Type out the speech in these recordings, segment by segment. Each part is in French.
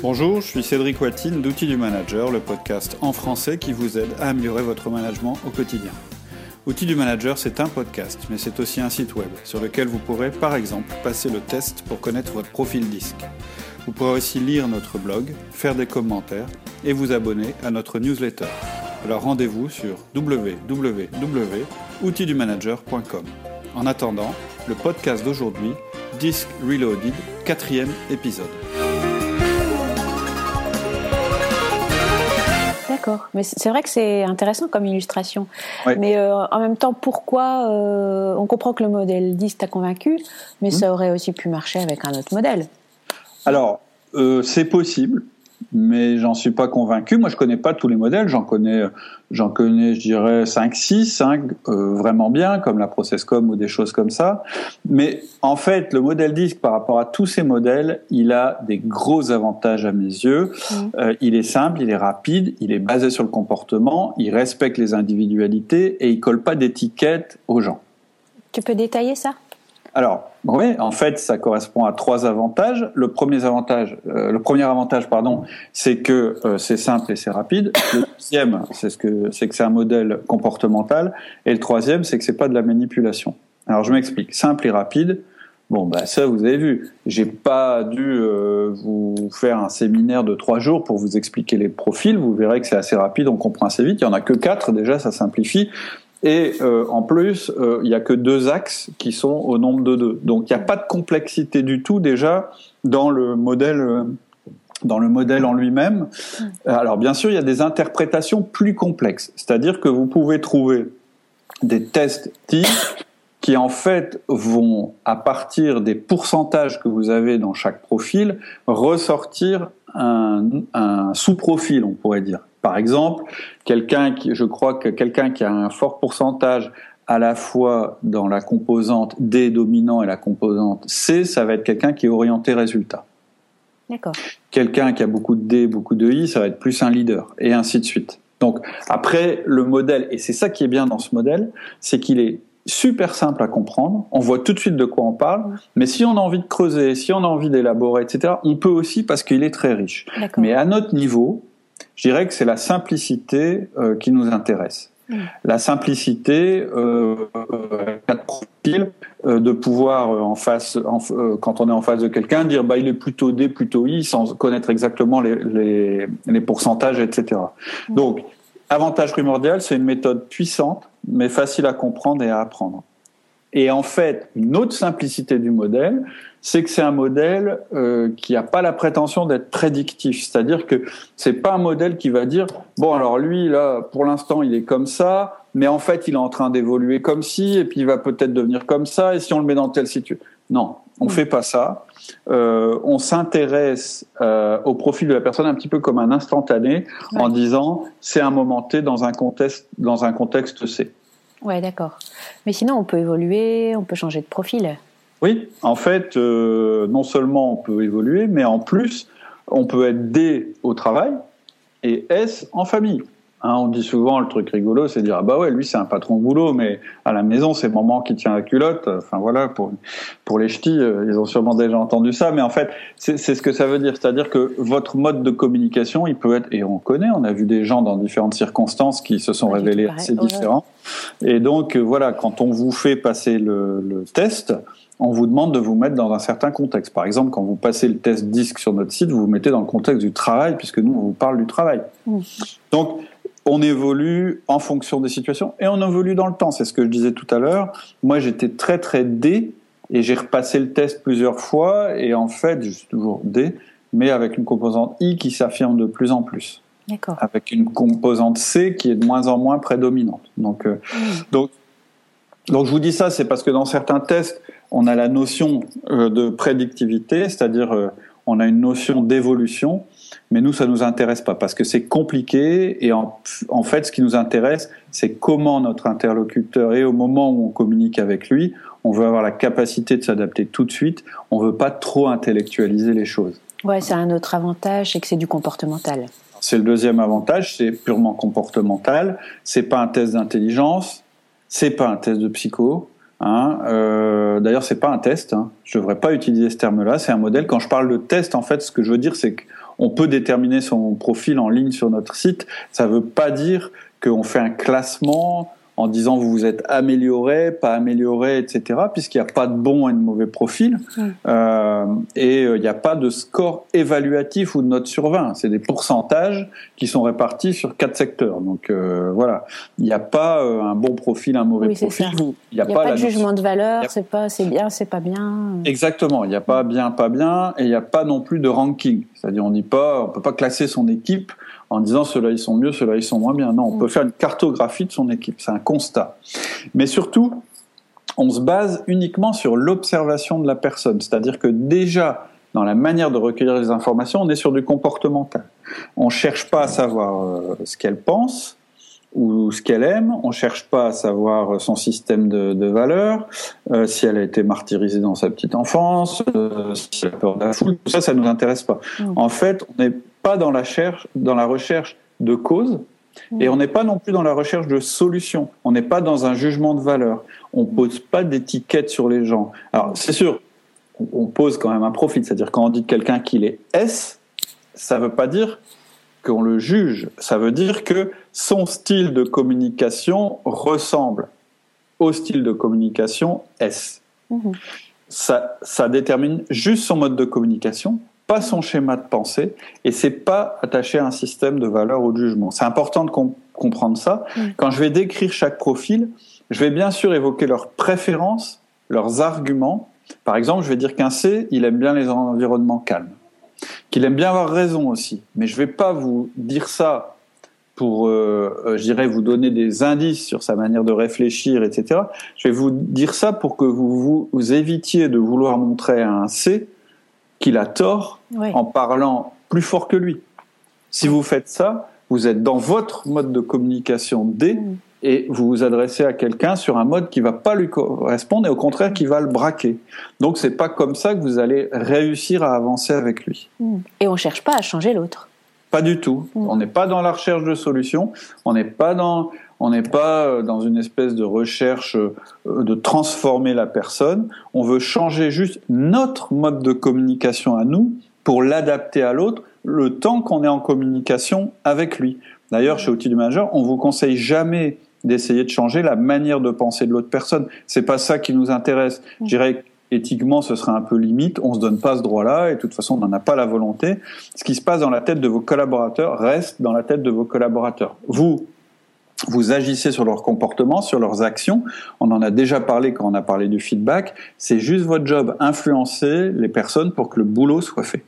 Bonjour, je suis Cédric Watine d'Outils du Manager, le podcast en français qui vous aide à améliorer votre management au quotidien. Outils du Manager, c'est un podcast, mais c'est aussi un site web sur lequel vous pourrez par exemple passer le test pour connaître votre profil disque. Vous pourrez aussi lire notre blog, faire des commentaires et vous abonner à notre newsletter. Alors rendez-vous sur www.outildumanager.com. En attendant, le podcast d'aujourd'hui, Disc Reloaded, quatrième épisode. D'accord, mais c'est vrai que c'est intéressant comme illustration. Mais euh, en même temps, pourquoi euh, on comprend que le modèle 10 t'a convaincu, mais ça aurait aussi pu marcher avec un autre modèle. Alors, euh, c'est possible mais j'en suis pas convaincu. Moi, je connais pas tous les modèles. J'en connais, j'en connais, je dirais 5, 6, 5 vraiment bien, comme la Processcom ou des choses comme ça. Mais en fait, le modèle disque, par rapport à tous ces modèles, il a des gros avantages à mes yeux. Mmh. Euh, il est simple, il est rapide, il est basé sur le comportement, il respecte les individualités et il colle pas d'étiquettes aux gens. Tu peux détailler ça? Alors, oui, en fait, ça correspond à trois avantages. Le premier avantage, euh, le premier avantage, pardon, c'est que euh, c'est simple et c'est rapide. Le deuxième, c'est ce que c'est que c'est un modèle comportemental. Et le troisième, c'est que c'est pas de la manipulation. Alors, je m'explique. Simple et rapide. Bon, bah ça, vous avez vu. J'ai pas dû euh, vous faire un séminaire de trois jours pour vous expliquer les profils. Vous verrez que c'est assez rapide, on comprend assez vite. Il y en a que quatre déjà, ça simplifie. Et euh, en plus, euh, il n'y a que deux axes qui sont au nombre de deux. Donc il n'y a pas de complexité du tout déjà dans le modèle. Euh, dans le modèle en lui-même. Alors bien sûr, il y a des interprétations plus complexes, c'est-à-dire que vous pouvez trouver des tests types qui en fait vont, à partir des pourcentages que vous avez dans chaque profil, ressortir un, un sous-profil, on pourrait dire. Par exemple, quelqu'un qui, je crois que quelqu'un qui a un fort pourcentage à la fois dans la composante D dominant et la composante C, ça va être quelqu'un qui est orienté résultat. D'accord. Quelqu'un qui a beaucoup de D, beaucoup de I, ça va être plus un leader, et ainsi de suite. Donc après, le modèle, et c'est ça qui est bien dans ce modèle, c'est qu'il est super simple à comprendre, on voit tout de suite de quoi on parle, mais si on a envie de creuser, si on a envie d'élaborer, etc., on peut aussi parce qu'il est très riche. Mais à notre niveau, je dirais que c'est la simplicité euh, qui nous intéresse. Mm. La simplicité, euh, profil, euh, de pouvoir euh, en face, euh, quand on est en face de quelqu'un, dire bah il est plutôt D, plutôt I, sans connaître exactement les, les, les pourcentages, etc. Mm. Donc, avantage primordial, c'est une méthode puissante, mais facile à comprendre et à apprendre. Et en fait, une autre simplicité du modèle, c'est que c'est un modèle euh, qui n'a pas la prétention d'être prédictif. C'est-à-dire que c'est pas un modèle qui va dire bon alors lui là pour l'instant il est comme ça, mais en fait il est en train d'évoluer comme ci et puis il va peut-être devenir comme ça et si on le met dans telle situation. Non, on ne fait pas ça. Euh, on s'intéresse euh, au profil de la personne un petit peu comme un instantané en disant c'est un moment T dans un contexte dans un contexte C. Ouais, d'accord. Mais sinon, on peut évoluer, on peut changer de profil. Oui, en fait, euh, non seulement on peut évoluer, mais en plus, on peut être D au travail et S en famille. Hein, on dit souvent le truc rigolo, c'est dire ah bah ouais, lui c'est un patron boulot, mais à la maison c'est maman qui tient la culotte. Enfin voilà, pour pour les ch'tis, euh, ils ont sûrement déjà entendu ça, mais en fait c'est ce que ça veut dire, c'est-à-dire que votre mode de communication, il peut être et on connaît, on a vu des gens dans différentes circonstances qui se sont révélés assez différents, et donc euh, voilà, quand on vous fait passer le, le test, on vous demande de vous mettre dans un certain contexte. Par exemple, quand vous passez le test disque sur notre site, vous vous mettez dans le contexte du travail, puisque nous, on vous parle du travail. Donc, on évolue en fonction des situations et on évolue dans le temps. C'est ce que je disais tout à l'heure. Moi, j'étais très très D et j'ai repassé le test plusieurs fois et en fait, je suis toujours D, mais avec une composante I qui s'affirme de plus en plus. D'accord. Avec une composante C qui est de moins en moins prédominante. Donc, euh, mmh. donc, donc je vous dis ça, c'est parce que dans certains tests, on a la notion euh, de prédictivité, c'est-à-dire euh, on a une notion d'évolution mais nous, ça nous intéresse pas parce que c'est compliqué et en, en, fait, ce qui nous intéresse, c'est comment notre interlocuteur et au moment où on communique avec lui, on veut avoir la capacité de s'adapter tout de suite. On veut pas trop intellectualiser les choses. Ouais, c'est un autre avantage, c'est que c'est du comportemental. C'est le deuxième avantage, c'est purement comportemental. C'est pas un test d'intelligence, c'est pas un test de psycho, Hein, euh, D'ailleurs, c'est pas un test. Hein. Je devrais pas utiliser ce terme-là. C'est un modèle. Quand je parle de test, en fait, ce que je veux dire, c'est qu'on peut déterminer son profil en ligne sur notre site. Ça veut pas dire qu'on fait un classement en disant vous vous êtes amélioré, pas amélioré, etc. Puisqu'il n'y a pas de bon et de mauvais profil euh, et euh, il n'y a pas de score évaluatif ou de note sur 20. C'est des pourcentages qui sont répartis sur quatre secteurs. Donc euh, voilà, il n'y a pas euh, un bon profil, un mauvais profil. Il n'y a, pas, de jugement de valeur. C'est pas, c'est bien, c'est pas bien. Exactement. Il n'y a pas bien, pas bien, et il n'y a pas non plus de ranking. C'est-à-dire on dit pas, on peut pas classer son équipe en disant ceux-là ils sont mieux, ceux-là ils sont moins bien. Non, on mm. peut faire une cartographie de son équipe, c'est un constat. Mais surtout, on se base uniquement sur l'observation de la personne, c'est-à-dire que déjà dans la manière de recueillir les informations, on est sur du comportemental. On cherche pas à savoir euh, ce qu'elle pense ou ce qu'elle aime, on cherche pas à savoir son système de, de valeurs, euh, si elle a été martyrisée dans sa petite enfance, euh, si elle a peur de la foule, tout ça, ça nous intéresse pas. Mm. En fait, on est pas dans la, cherche, dans la recherche de cause et on n'est pas non plus dans la recherche de solutions. On n'est pas dans un jugement de valeur. On pose pas d'étiquette sur les gens. Alors, c'est sûr, on pose quand même un profil. C'est-à-dire, quand on dit de quelqu'un qu'il est S, ça veut pas dire qu'on le juge. Ça veut dire que son style de communication ressemble au style de communication S. Mmh. Ça, ça détermine juste son mode de communication, pas son schéma de pensée et c'est pas attaché à un système de valeur ou de jugement. C'est important de comprendre ça. Quand je vais décrire chaque profil, je vais bien sûr évoquer leurs préférences, leurs arguments. Par exemple, je vais dire qu'un C, il aime bien les environnements calmes, qu'il aime bien avoir raison aussi. Mais je vais pas vous dire ça pour, euh, euh je dirais, vous donner des indices sur sa manière de réfléchir, etc. Je vais vous dire ça pour que vous, vous évitiez de vouloir montrer à un C qu'il a tort en parlant plus fort que lui. Si vous faites ça, vous êtes dans votre mode de communication D mm. et vous vous adressez à quelqu'un sur un mode qui va pas lui correspondre et au contraire qui va le braquer. Donc c'est pas comme ça que vous allez réussir à avancer avec lui. Mm. Et on cherche pas à changer l'autre. Pas du tout. Mm. On n'est pas dans la recherche de solutions. On n'est pas dans on n'est pas euh, dans une espèce de recherche euh, de transformer la personne. On veut changer juste notre mode de communication à nous pour l'adapter à l'autre le temps qu'on est en communication avec lui. D'ailleurs, chez Outils du Manager, on vous conseille jamais d'essayer de changer la manière de penser de l'autre personne. C'est pas ça qui nous intéresse. Je dirais éthiquement, ce serait un peu limite. On se donne pas ce droit-là et de toute façon, on n'en a pas la volonté. Ce qui se passe dans la tête de vos collaborateurs reste dans la tête de vos collaborateurs. Vous, vous agissez sur leur comportement, sur leurs actions. On en a déjà parlé quand on a parlé du feedback. C'est juste votre job, influencer les personnes pour que le boulot soit fait.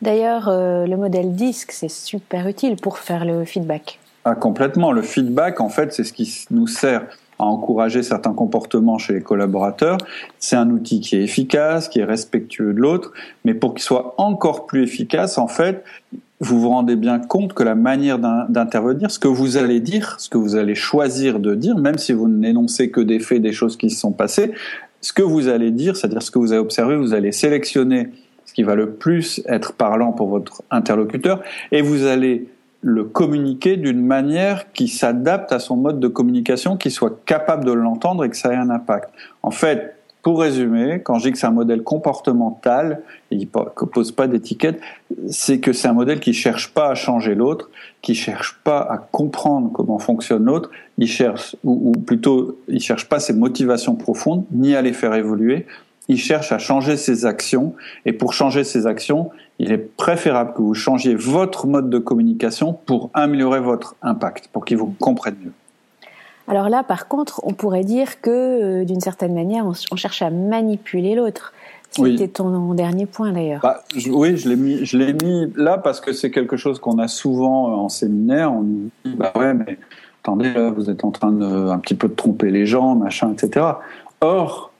D'ailleurs, euh, le modèle DISC, c'est super utile pour faire le feedback. Ah, complètement. Le feedback, en fait, c'est ce qui nous sert à encourager certains comportements chez les collaborateurs. C'est un outil qui est efficace, qui est respectueux de l'autre, mais pour qu'il soit encore plus efficace, en fait, vous vous rendez bien compte que la manière d'intervenir, ce que vous allez dire, ce que vous allez choisir de dire, même si vous n'énoncez que des faits, des choses qui se sont passées, ce que vous allez dire, c'est-à-dire ce que vous avez observé, vous allez sélectionner ce qui va le plus être parlant pour votre interlocuteur et vous allez le communiquer d'une manière qui s'adapte à son mode de communication, qui soit capable de l'entendre et que ça ait un impact. En fait, pour résumer, quand je dis que c'est un modèle comportemental qui ne pose pas d'étiquette, c'est que c'est un modèle qui cherche pas à changer l'autre, qui cherche pas à comprendre comment fonctionne l'autre, il cherche, ou, plutôt, il cherche pas ses motivations profondes, ni à les faire évoluer, il cherche à changer ses actions, et pour changer ses actions, il est préférable que vous changiez votre mode de communication pour améliorer votre impact, pour qu'il vous comprenne mieux. Alors là, par contre, on pourrait dire que, euh, d'une certaine manière, on, cherche à manipuler l'autre. C'était ton dernier point d'ailleurs. Bah, oui, je l'ai mis, je l'ai mis là parce que c'est quelque chose qu'on a souvent euh, en séminaire. On dit, bah ouais, mais attendez, là, vous êtes en train de un petit peu de tromper les gens, machin, etc. Or,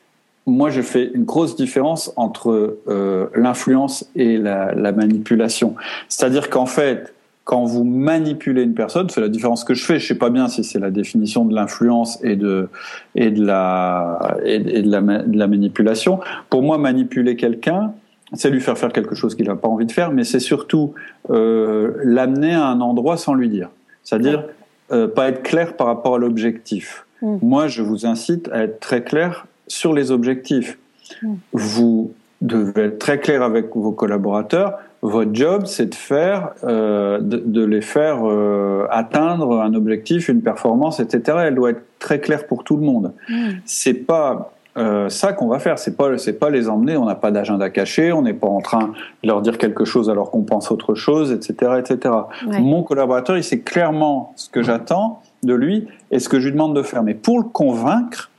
moi, je fais une grosse différence entre euh, l'influence et la, la manipulation. C'est-à-dire qu'en fait, quand vous manipulez une personne, c'est la différence que je fais. Je sais pas bien si c'est la définition de l'influence et de et de la et de la, de la manipulation. Pour moi, manipuler quelqu'un, c'est lui faire faire quelque chose qu'il n'a pas envie de faire, mais c'est surtout euh, l'amener à un endroit sans lui dire. C'est-à-dire euh, pas être clair par rapport à l'objectif. Mm. Moi, je vous incite à être très clair sur les objectifs. Mm. Vous devez être très clair avec vos collaborateurs. Votre job, c'est de faire, euh, de, les faire euh, atteindre un objectif, une performance, etc. Elle doit être très claire pour tout le monde. Mm. C'est pas euh, ça qu'on va faire. C'est pas, c'est pas les emmener. On n'a pas d'agenda caché. On n'est pas en train de leur dire quelque chose alors qu'on pense autre chose, etc., etc. Mon collaborateur, il sait clairement ce que j'attends de lui et ce que je lui demande de faire. Mais pour le convaincre,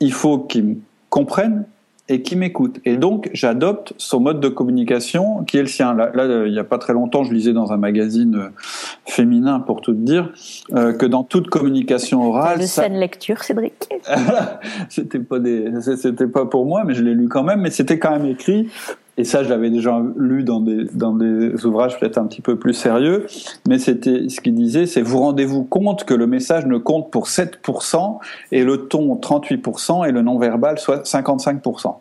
il faut qu'il comprenne et qui m'écoute. Et donc, j'adopte son mode de communication qui est le sien. Là, il n'y a pas très longtemps, je lisais dans un magazine euh, féminin, pour tout dire, euh, que dans toute communication orale... De scène lecture, Cédric. c'était pas des, c'était pas pour moi, mais je l'ai lu quand même. Mais c'était quand même écrit et ça je l'avais déjà lu dans des, dans des ouvrages peut-être un petit peu plus sérieux, mais c'était ce qu'il disait, c'est vous rendez-vous compte que le message ne compte pour 7% et le ton 38% et le non-verbal soit 55%.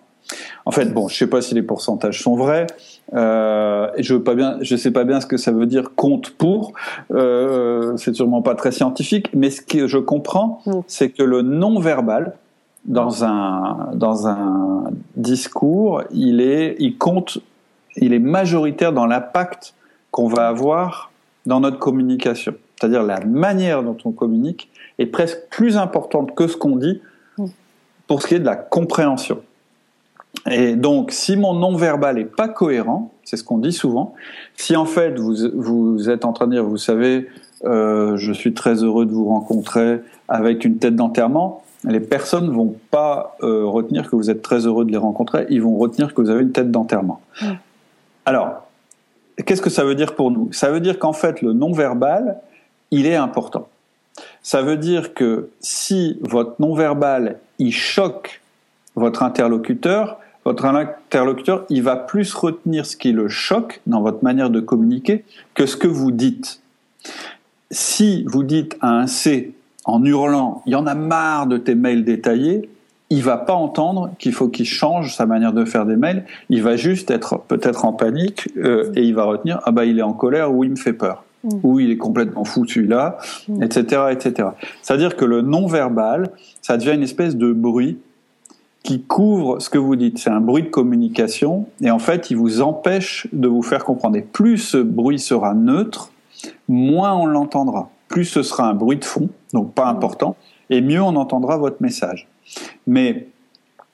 En fait, bon, je sais pas si les pourcentages sont vrais. Euh, je veux pas bien, je sais pas bien ce que ça veut dire compte pour. Euh, c'est sûrement pas très scientifique, mais ce que je comprends, c'est que le non-verbal, dans un, dans un discours, il, est, il compte, il est majoritaire dans l'impact qu'on va avoir dans notre communication. C'est-à-dire la manière dont on communique est presque plus importante que ce qu'on dit pour ce qui est de la compréhension. Et donc, si mon non-verbal n'est pas cohérent, c'est ce qu'on dit souvent, si en fait vous, vous êtes en train de dire, vous savez, euh, je suis très heureux de vous rencontrer avec une tête d'enterrement, les personnes vont pas euh, retenir que vous êtes très heureux de les rencontrer, ils vont retenir que vous avez une tête d'enterrement. Alors, qu'est-ce que ça veut dire pour nous? Ça veut dire qu'en fait, le non-verbal, il est important. Ça veut dire que si votre non-verbal, il choque votre interlocuteur, votre interlocuteur, il va plus retenir ce qui le choque dans votre manière de communiquer que ce que vous dites. Si vous dites à un C, en hurlant il y en a marre de tes mails détaillés, il va pas entendre qu'il faut qu'il change sa manière de faire des mails. Il va juste être peut-être en panique euh, et il va retenir ah bah il est en colère ou il me fait peur mm. ou il est complètement fou celui-là, etc., mm. etc. C'est-à-dire que le non-verbal, ça devient une espèce de bruit qui couvre ce que vous dites. C'est un bruit de communication et en fait, il vous empêche de vous faire comprendre. Et plus ce bruit sera neutre, moins on l'entendra plus ce sera un bruit de fond, donc pas important, et mieux on entendra votre message. Mais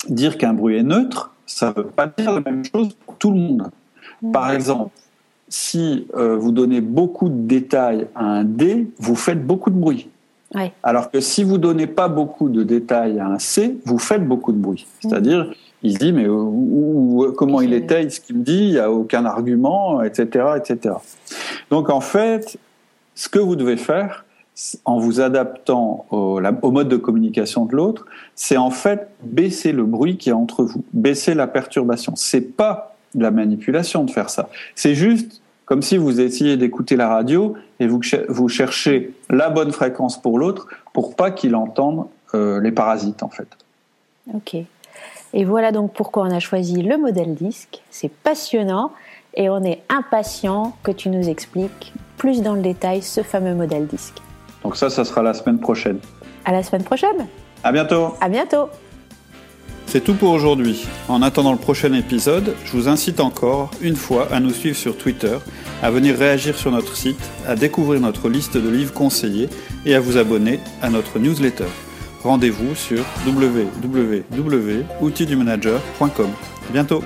dire qu'un bruit est neutre, ça ne veut pas dire la même chose pour tout le monde. Par exemple, si euh, vous donnez beaucoup de détails à un D, vous faites beaucoup de bruit. Alors que si vous donnez pas beaucoup de détails à un C, vous faites beaucoup de bruit. C'est-à-dire, il se dit mais comment il était, ce qu'il me dit, il n'y a aucun argument, etc., etc. Donc en fait, ce que vous devez faire, en vous adaptant au, mode de communication de l'autre, c'est en fait baisser le bruit qui est entre vous, baisser la perturbation. C'est pas de la manipulation de faire ça. C'est juste comme si vous essayez d'écouter la radio et vous, vous cherchez la bonne fréquence pour l'autre pour pas qu'il entende euh, les parasites en fait. Ok. Et voilà donc pourquoi on a choisi le modèle disque. C'est passionnant et on est impatient que tu nous expliques plus dans le détail ce fameux modèle disque. Donc ça, ça sera la semaine prochaine. À la semaine prochaine. À bientôt. À bientôt. C'est tout pour aujourd'hui. En attendant le prochain épisode, je vous incite encore, une fois, à nous suivre sur Twitter, à venir réagir sur notre site, à découvrir notre liste de livres conseillés et à vous abonner à notre newsletter. Rendez-vous sur www.outildumanager.com. Bientôt